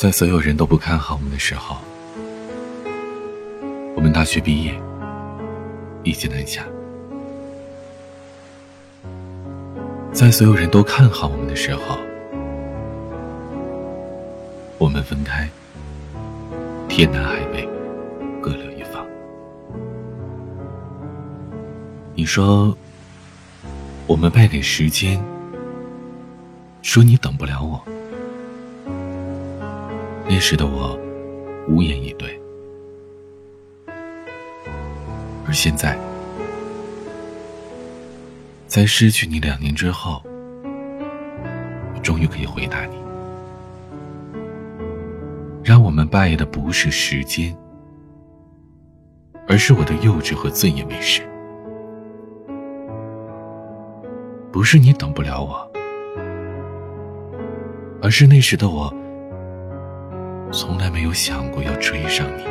在所有人都不看好我们的时候，我们大学毕业，一起南下；在所有人都看好我们的时候，我们分开，天南海北，各留一方。你说，我们败给时间，说你等不了我。那时的我，无言以对。而现在，在失去你两年之后，我终于可以回答你：让我们败的不是时间，而是我的幼稚和自以为是。不是你等不了我，而是那时的我。从来没有想过要追上你，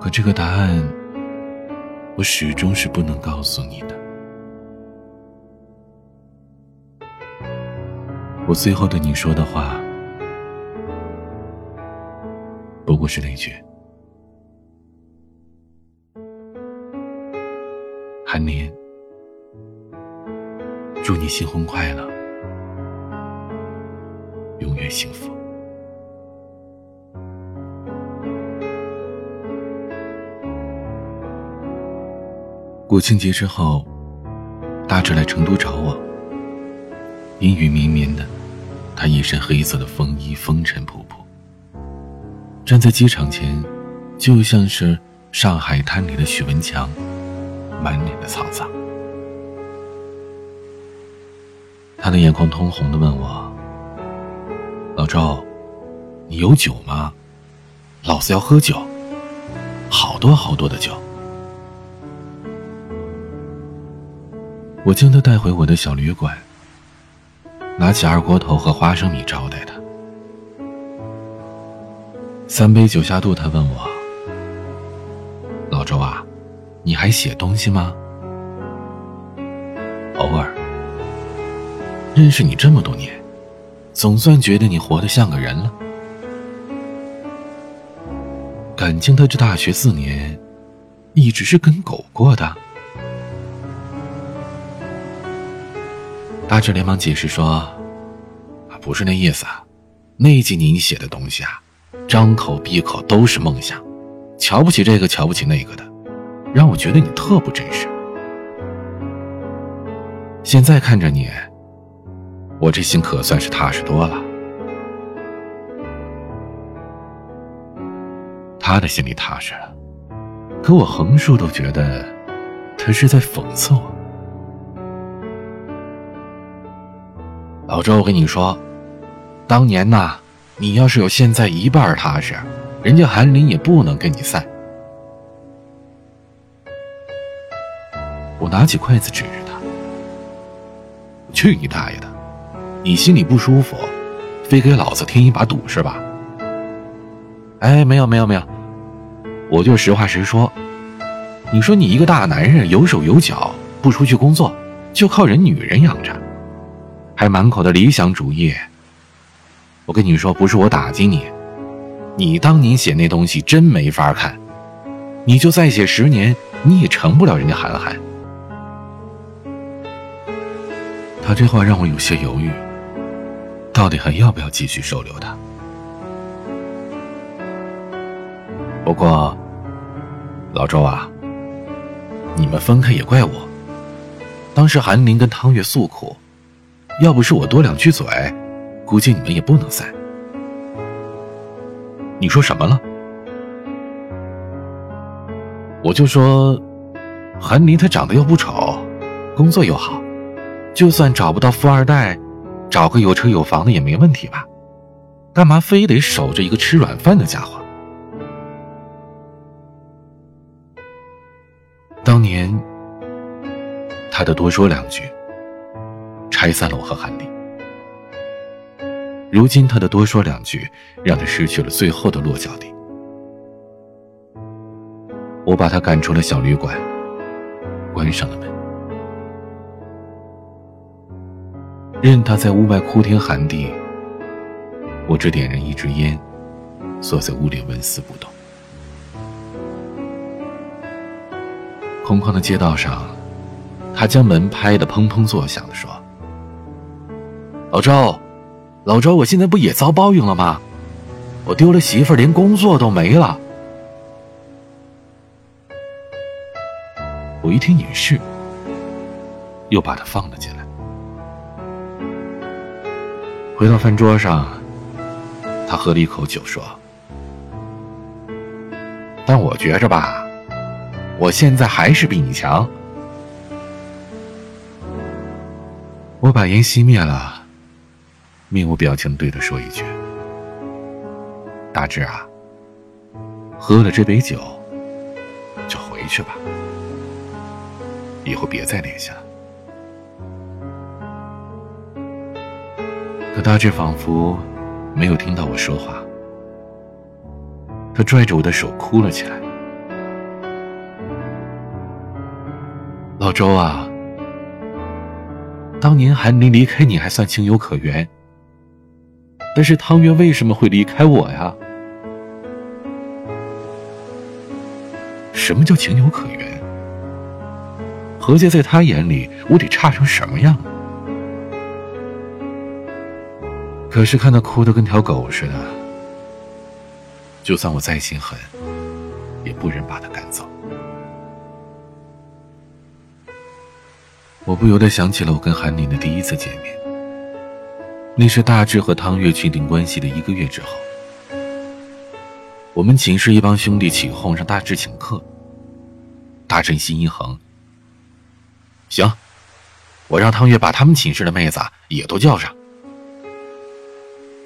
可这个答案，我始终是不能告诉你的。我最后对你说的话，不过是那句：“韩年，祝你新婚快乐。”幸福。国庆节之后，大志来成都找我。阴雨绵绵的，他一身黑色的风衣，风尘仆仆，站在机场前，就像是上海滩里的许文强，满脸的沧桑。他的眼眶通红的问我。老周，你有酒吗？老子要喝酒，好多好多的酒。我将他带回我的小旅馆，拿起二锅头和花生米招待他。三杯酒下肚，他问我：“老周啊，你还写东西吗？”偶尔。认识你这么多年。总算觉得你活得像个人了。感情他这大学四年，一直是跟狗过的。大志连忙解释说：“啊，不是那意思，啊那几年你写的东西啊，张口闭口都是梦想，瞧不起这个，瞧不起那个的，让我觉得你特不真实。现在看着你。”我这心可算是踏实多了。他的心里踏实了，可我横竖都觉得他是在讽刺我。老周，我跟你说，当年呐，你要是有现在一半踏实，人家韩林也不能跟你散。我拿起筷子指着他：“去你大爷的！”你心里不舒服，非给老子添一把堵是吧？哎，没有没有没有，我就实话实说。你说你一个大男人有手有脚，不出去工作，就靠人女人养着，还满口的理想主义。我跟你说，不是我打击你，你当年写那东西真没法看，你就再写十年，你也成不了人家韩寒。他这话让我有些犹豫。到底还要不要继续收留他？不过，老周啊，你们分开也怪我。当时韩林跟汤月诉苦，要不是我多两句嘴，估计你们也不能散。你说什么了？我就说，韩林他长得又不丑，工作又好，就算找不到富二代。找个有车有房的也没问题吧？干嘛非得守着一个吃软饭的家伙？当年他的多说两句，拆散了我和韩立。如今他的多说两句，让他失去了最后的落脚地。我把他赶出了小旅馆，关上了门。任他在屋外哭天喊地，我只点燃一支烟，坐在屋里纹丝不动。空旷的街道上，他将门拍得砰砰作响的说：“老周，老周，我现在不也遭报应了吗？我丢了媳妇，连工作都没了。”我一听也是，又把它放了进来。回到饭桌上，他喝了一口酒，说：“但我觉着吧，我现在还是比你强。”我把烟熄灭了，面无表情对他说一句：“大志啊，喝了这杯酒，就回去吧。”以后别再联系了。可大志仿佛没有听到我说话，他拽着我的手哭了起来。老周啊，当年韩林离开你还算情有可原，但是汤圆为什么会离开我呀？什么叫情有可原？何洁在他眼里，我得差成什么样？可是看他哭得跟条狗似的，就算我再心狠，也不忍把他赶走。我不由得想起了我跟韩宁的第一次见面，那是大志和汤月确定关系的一个月之后，我们寝室一帮兄弟起哄让大志请客，大志心一横。行，我让汤月把他们寝室的妹子也都叫上。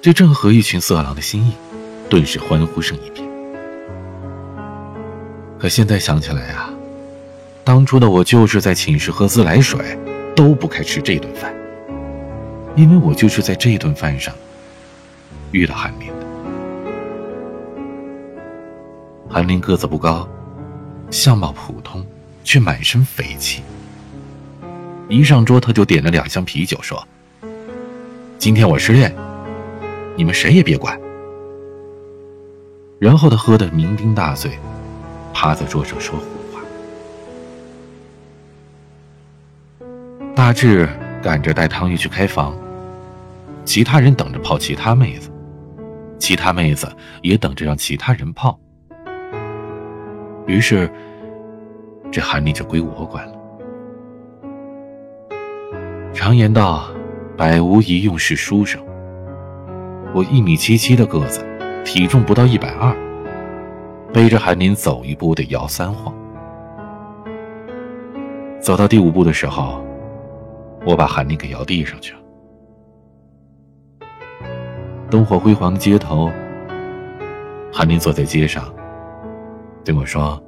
这正合一群色狼的心意，顿时欢呼声一片。可现在想起来啊，当初的我就是在寝室喝自来水，都不该吃这顿饭，因为我就是在这顿饭上遇到韩林的。韩林个子不高，相貌普通，却满身匪气。一上桌，他就点了两箱啤酒，说：“今天我失恋，你们谁也别管。”然后他喝得酩酊大醉，趴在桌上说胡话。大志赶着带汤玉去开房，其他人等着泡其他妹子，其他妹子也等着让其他人泡。于是，这韩林就归我管了。常言道：“百无一用是书生。”我一米七七的个子，体重不到一百二，背着韩林走一步得摇三晃。走到第五步的时候，我把韩林给摇地上去了。灯火辉煌的街头，韩林坐在街上，对我说：“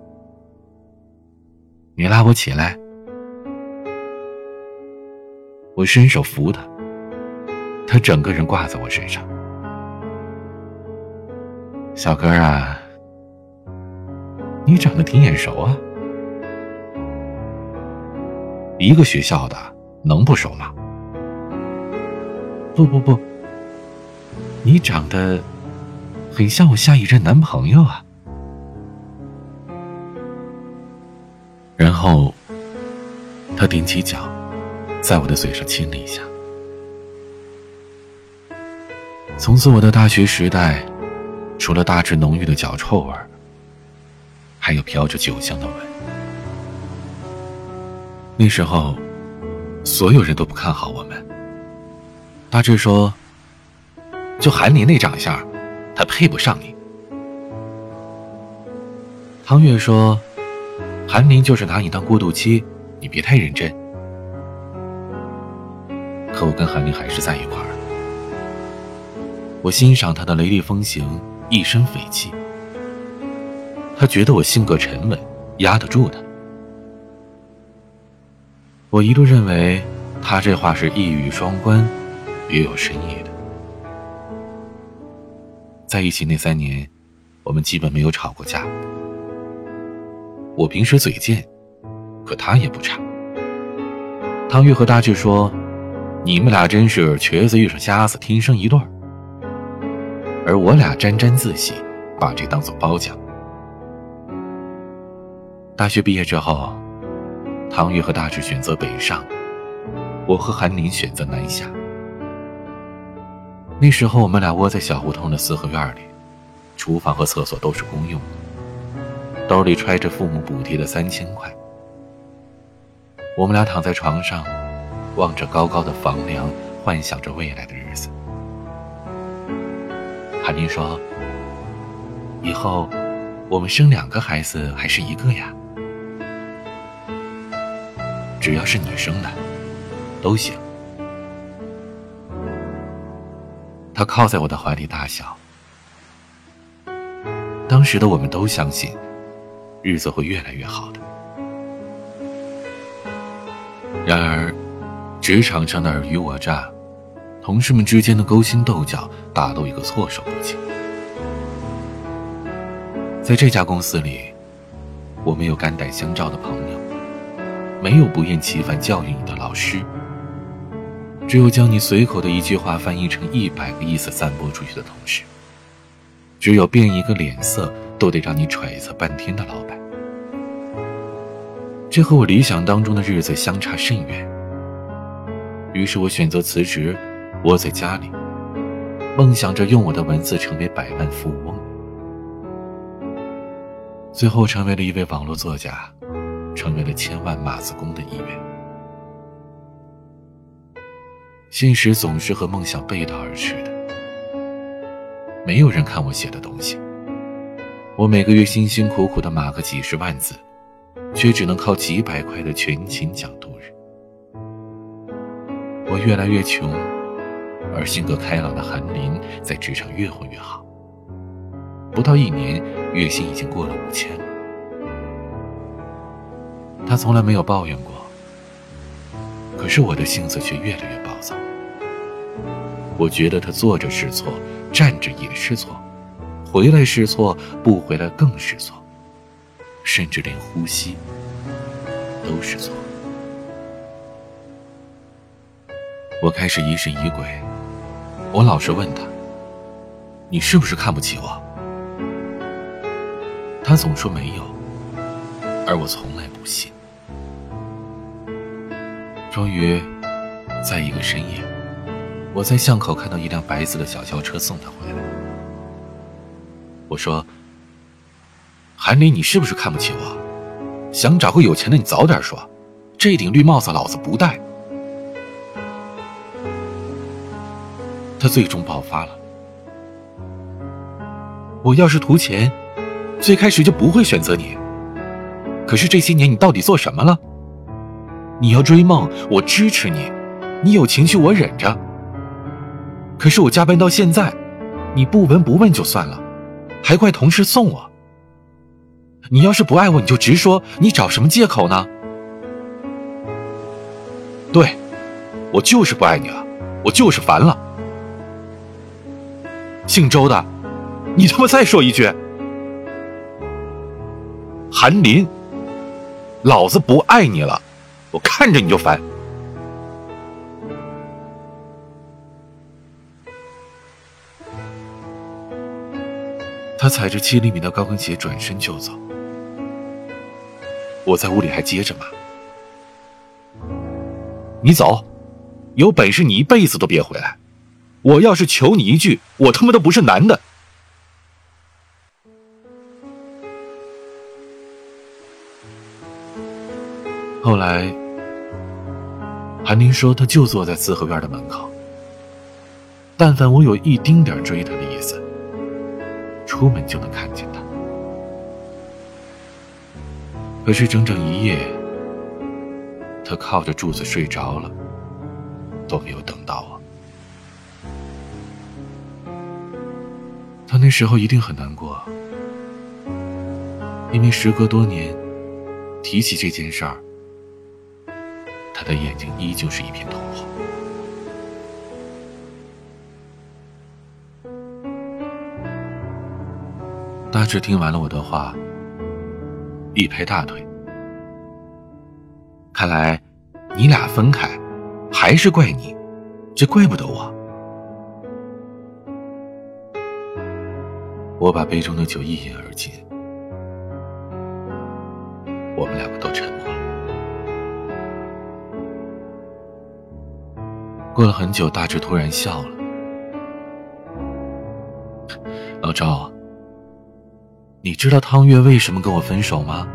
你拉我起来。”我伸手扶他，他整个人挂在我身上。小哥啊，你长得挺眼熟啊，一个学校的，能不熟吗？不不不，你长得很像我下一任男朋友啊。然后，他踮起脚。在我的嘴上亲了一下。从此，我的大学时代，除了大致浓郁的脚臭味还有飘着酒香的吻。那时候，所有人都不看好我们。大志说：“就韩林那长相，他配不上你。”汤月说：“韩林就是拿你当过渡期，你别太认真。”可我跟韩林还是在一块儿。我欣赏他的雷厉风行，一身匪气。他觉得我性格沉稳，压得住他。我一度认为他这话是一语双关，别有深意的。在一起那三年，我们基本没有吵过架。我平时嘴贱，可他也不差。汤玉和大志说。你们俩真是瘸子遇上瞎子，天生一对儿。而我俩沾沾自喜，把这当做褒奖。大学毕业之后，唐玉和大志选择北上，我和韩林选择南下。那时候，我们俩窝在小胡同的四合院里，厨房和厕所都是公用的，兜里揣着父母补贴的三千块。我们俩躺在床上，望着高高的房梁，幻想着未来的日子。韩林说：“以后，我们生两个孩子还是一个呀？”只要是你生的，都行。他靠在我的怀里大笑。当时的我们都相信，日子会越来越好的。然而，职场上的尔虞我诈，同事们之间的勾心斗角，打斗一个措手不及。在这家公司里，我没有肝胆相照的朋友。没有不厌其烦教育你的老师，只有将你随口的一句话翻译成一百个意思散播出去的同事，只有变一个脸色都得让你揣测半天的老板。这和我理想当中的日子相差甚远。于是我选择辞职，窝在家里，梦想着用我的文字成为百万富翁，最后成为了一位网络作家。成为了千万码字工的一员。现实总是和梦想背道而驰的。没有人看我写的东西。我每个月辛辛苦苦的码个几十万字，却只能靠几百块的全勤奖度日。我越来越穷，而性格开朗的韩林在职场越混越好。不到一年，月薪已经过了五千。他从来没有抱怨过，可是我的性子却越来越暴躁。我觉得他坐着是错，站着也是错，回来是错，不回来更是错，甚至连呼吸都是错。我开始疑神疑鬼，我老是问他：“你是不是看不起我？”他总说没有，而我从来不信。终于，在一个深夜，我在巷口看到一辆白色的小轿车送他回来。我说：“韩林，你是不是看不起我？想找个有钱的，你早点说。这顶绿帽子老子不戴。”他最终爆发了。我要是图钱，最开始就不会选择你。可是这些年，你到底做什么了？你要追梦，我支持你；你有情绪，我忍着。可是我加班到现在，你不闻不问就算了，还怪同事送我。你要是不爱我，你就直说，你找什么借口呢？对，我就是不爱你了，我就是烦了。姓周的，你他妈再说一句，韩林，老子不爱你了。我看着你就烦。他踩着七厘米的高跟鞋转身就走，我在屋里还接着骂：“你走，有本事你一辈子都别回来！我要是求你一句，我他妈都不是男的。”后来。韩林说：“他就坐在四合院的门口。但凡我有一丁点追他的意思，出门就能看见他。可是整整一夜，他靠着柱子睡着了，都没有等到我。他那时候一定很难过，因为时隔多年，提起这件事儿。”他的眼睛依旧是一片通红。大志听完了我的话，一拍大腿：“看来你俩分开，还是怪你，这怪不得我。我把杯中的酒一饮而尽，我们两个都沉默了。过了很久，大志突然笑了：“老赵，你知道汤月为什么跟我分手吗？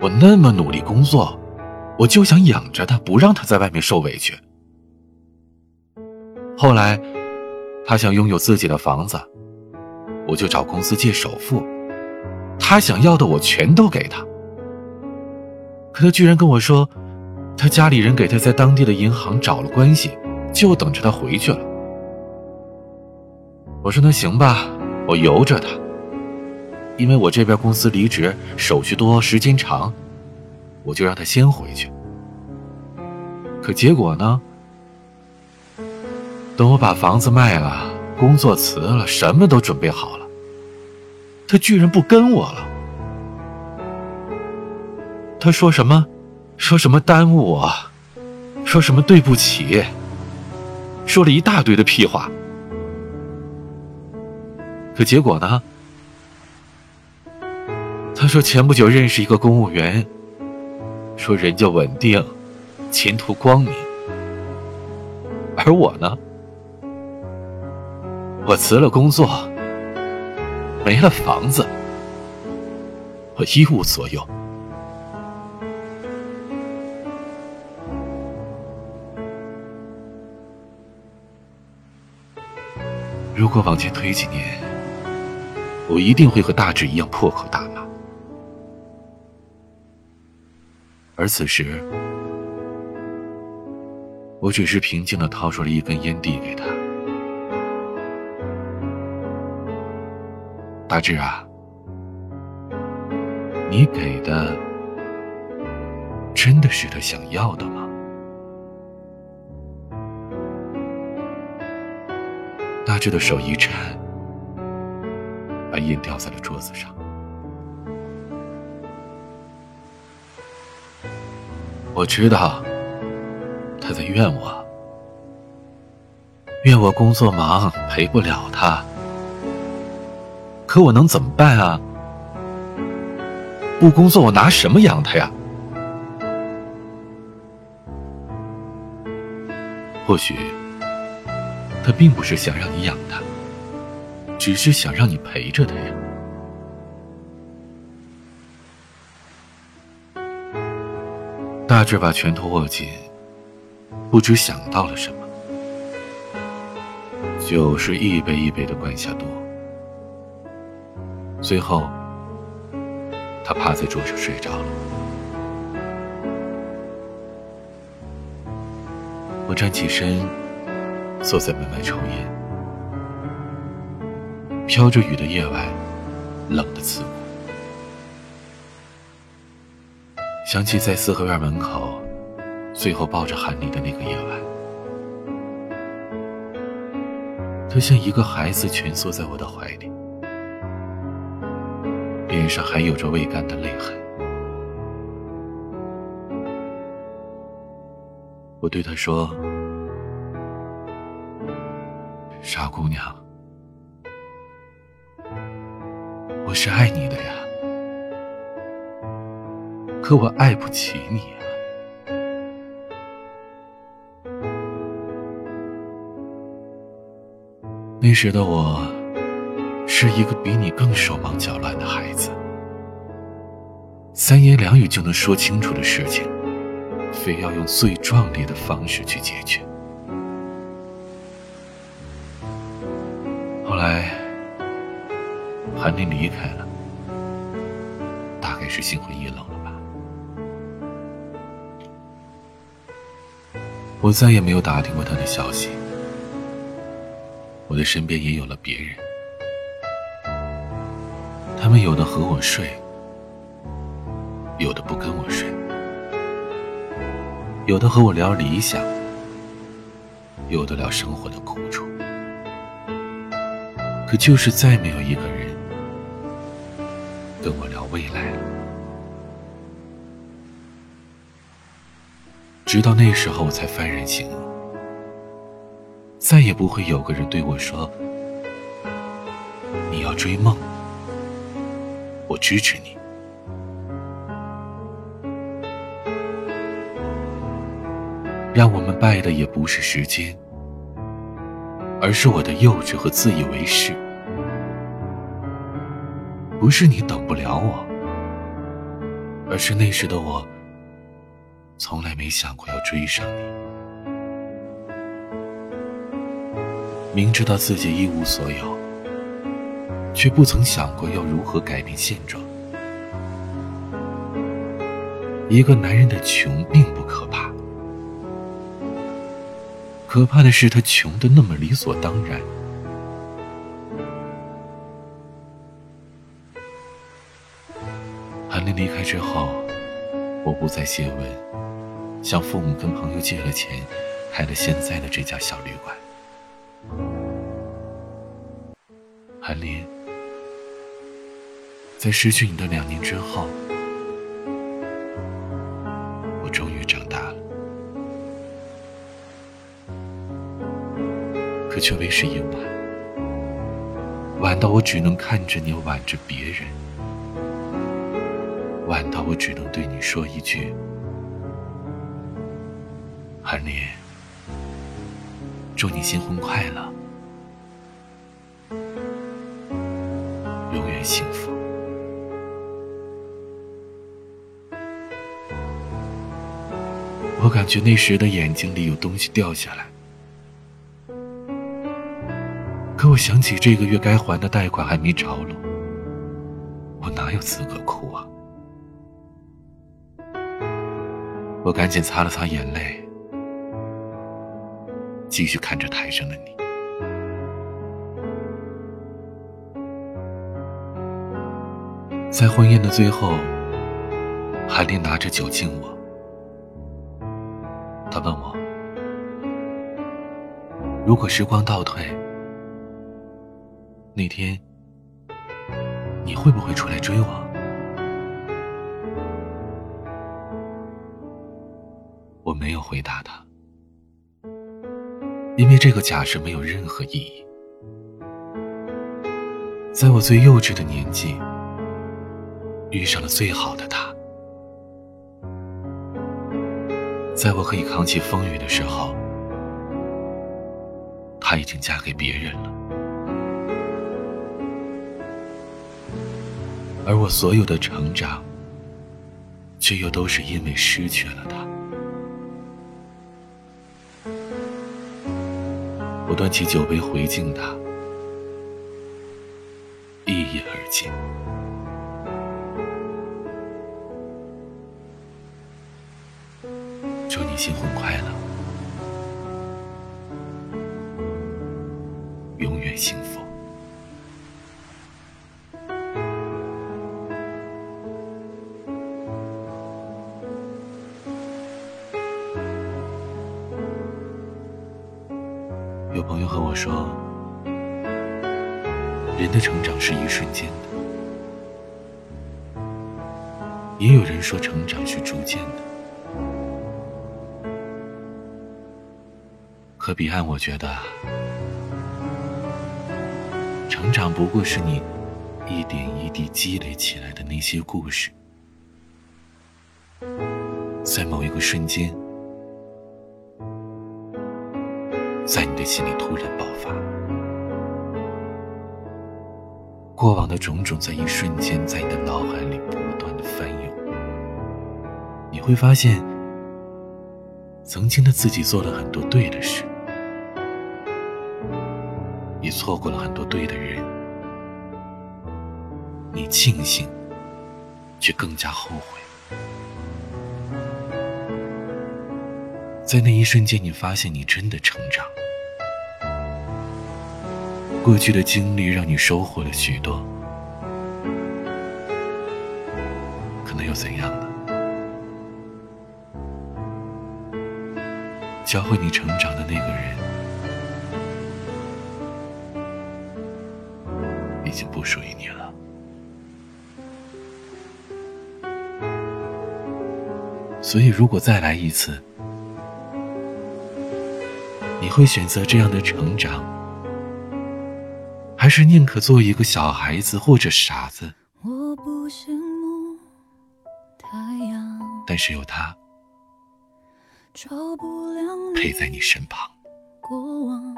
我那么努力工作。”我就想养着她，不让她在外面受委屈。后来，她想拥有自己的房子，我就找公司借首付，他想要的我全都给他。可他居然跟我说，他家里人给他在当地的银行找了关系，就等着他回去了。我说那行吧，我由着他，因为我这边公司离职手续多，时间长。我就让他先回去。可结果呢？等我把房子卖了，工作辞了，什么都准备好了，他居然不跟我了。他说什么？说什么耽误我？说什么对不起？说了一大堆的屁话。可结果呢？他说前不久认识一个公务员。说人家稳定，前途光明，而我呢？我辞了工作，没了房子，我一无所有。如果往前推几年，我一定会和大志一样破口大骂。而此时，我只是平静的掏出了一根烟递给他。大志啊，你给的真的是他想要的吗？大志的手一颤，把烟掉在了桌子上。我知道他在怨我，怨我工作忙陪不了他。可我能怎么办啊？不工作我拿什么养他呀？或许他并不是想让你养他，只是想让你陪着他呀。大志把拳头握紧，不知想到了什么。酒是一杯一杯的灌下肚，最后，他趴在桌上睡着了。我站起身，坐在门外抽烟。飘着雨的夜晚，冷得刺骨。想起在四合院门口，最后抱着韩林的那个夜晚，他像一个孩子蜷缩在我的怀里，脸上还有着未干的泪痕。我对他说：“傻姑娘，我是爱你的呀。”可我爱不起你啊！那时的我，是一个比你更手忙脚乱的孩子，三言两语就能说清楚的事情，非要用最壮烈的方式去解决。后来，韩林离开了，大概是心灰意冷了吧。我再也没有打听过他的消息。我的身边也有了别人，他们有的和我睡，有的不跟我睡，有的和我聊理想，有的聊生活的苦楚，可就是再没有一个人跟我聊未来了。直到那时候，我才幡然醒悟，再也不会有个人对我说：“你要追梦，我支持你。”让我们败的也不是时间，而是我的幼稚和自以为是。不是你等不了我，而是那时的我从来没想过要追上你。明知道自己一无所有，却不曾想过要如何改变现状。一个男人的穷并不可怕。可怕的是，他穷的那么理所当然。韩林离开之后，我不再谢问，向父母跟朋友借了钱，开了现在的这家小旅馆。韩林，在失去你的两年之后。我终于长大了可却为时已晚，晚到我只能看着你挽着别人，晚到我只能对你说一句：“韩林，祝你新婚快乐，觉那时的眼睛里有东西掉下来。可我想起这个月该还的贷款还没着落，我哪有资格哭啊？我赶紧擦了擦眼泪，继续看着台上的你。在婚宴的最后，韩林拿着酒敬我，如果时光倒退。那天，你会不会出来追我？我没有回答他，因为这个假设没有任何意义。在我最幼稚的年纪，遇上了最好的他；在我可以扛起风雨的时候，她已经嫁给别人了。而我所有的成长，却又都是因为失去了他。我端起酒杯回敬他，一饮而尽。祝你新婚也有人说，成长是逐渐的。可彼岸，我觉得，成长不过是你一点一滴积累起来的那些故事，在某一个瞬间。在你的心里突然爆发，过往的种种在一瞬间在你的脑海里不断的翻涌，你会发现，曾经的自己做了很多对的事，也错过了很多对的人，你庆幸，却更加后悔，在那一瞬间，你发现你真的成长。过去的经历让你收获了许多，可能又怎样呢？教会你成长的那个人，已经不属于你了。所以，如果再来一次，你会选择这样的成长，是宁可做一个小孩子或者傻子？我不羡慕太阳，但是有他陪在你身旁。过往，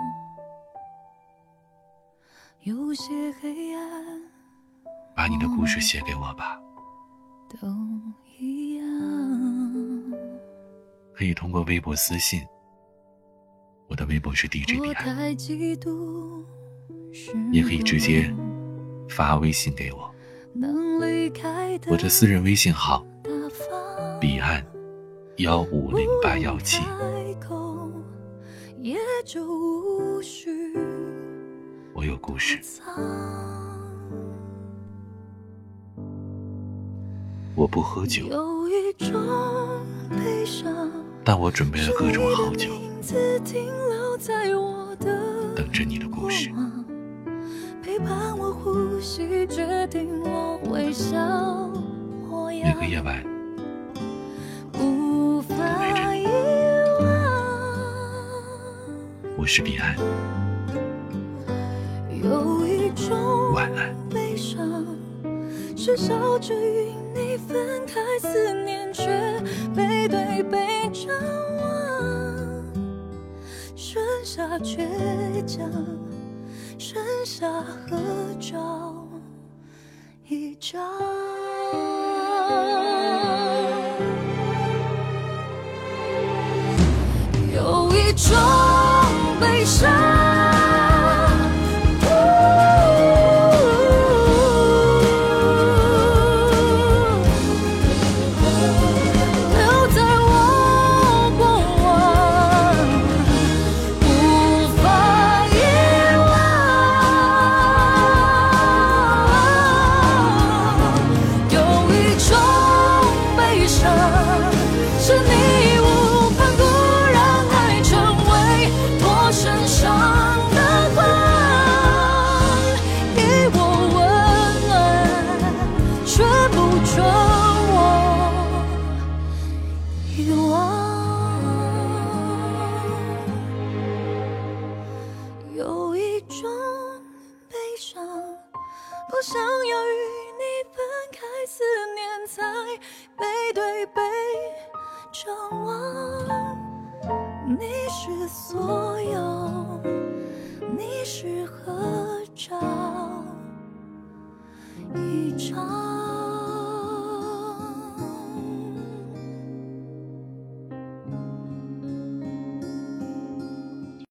有些黑暗把你的故事写给我吧，都一样。可以通过微博私信。我的微博是 DJ 彼岸，也可以直接发微信给我。我的私人微信号：彼岸幺五零八幺七。我有故事，我不喝酒，但我准备了各种好酒。等着你的故事。陪伴我呼吸，决定我微笑模样。个夜晚，无法遗忘。我是彼岸。有一种悲伤，是笑着与你分开，思念却背对背张望，剩下倔强。剩下合照一张。有一种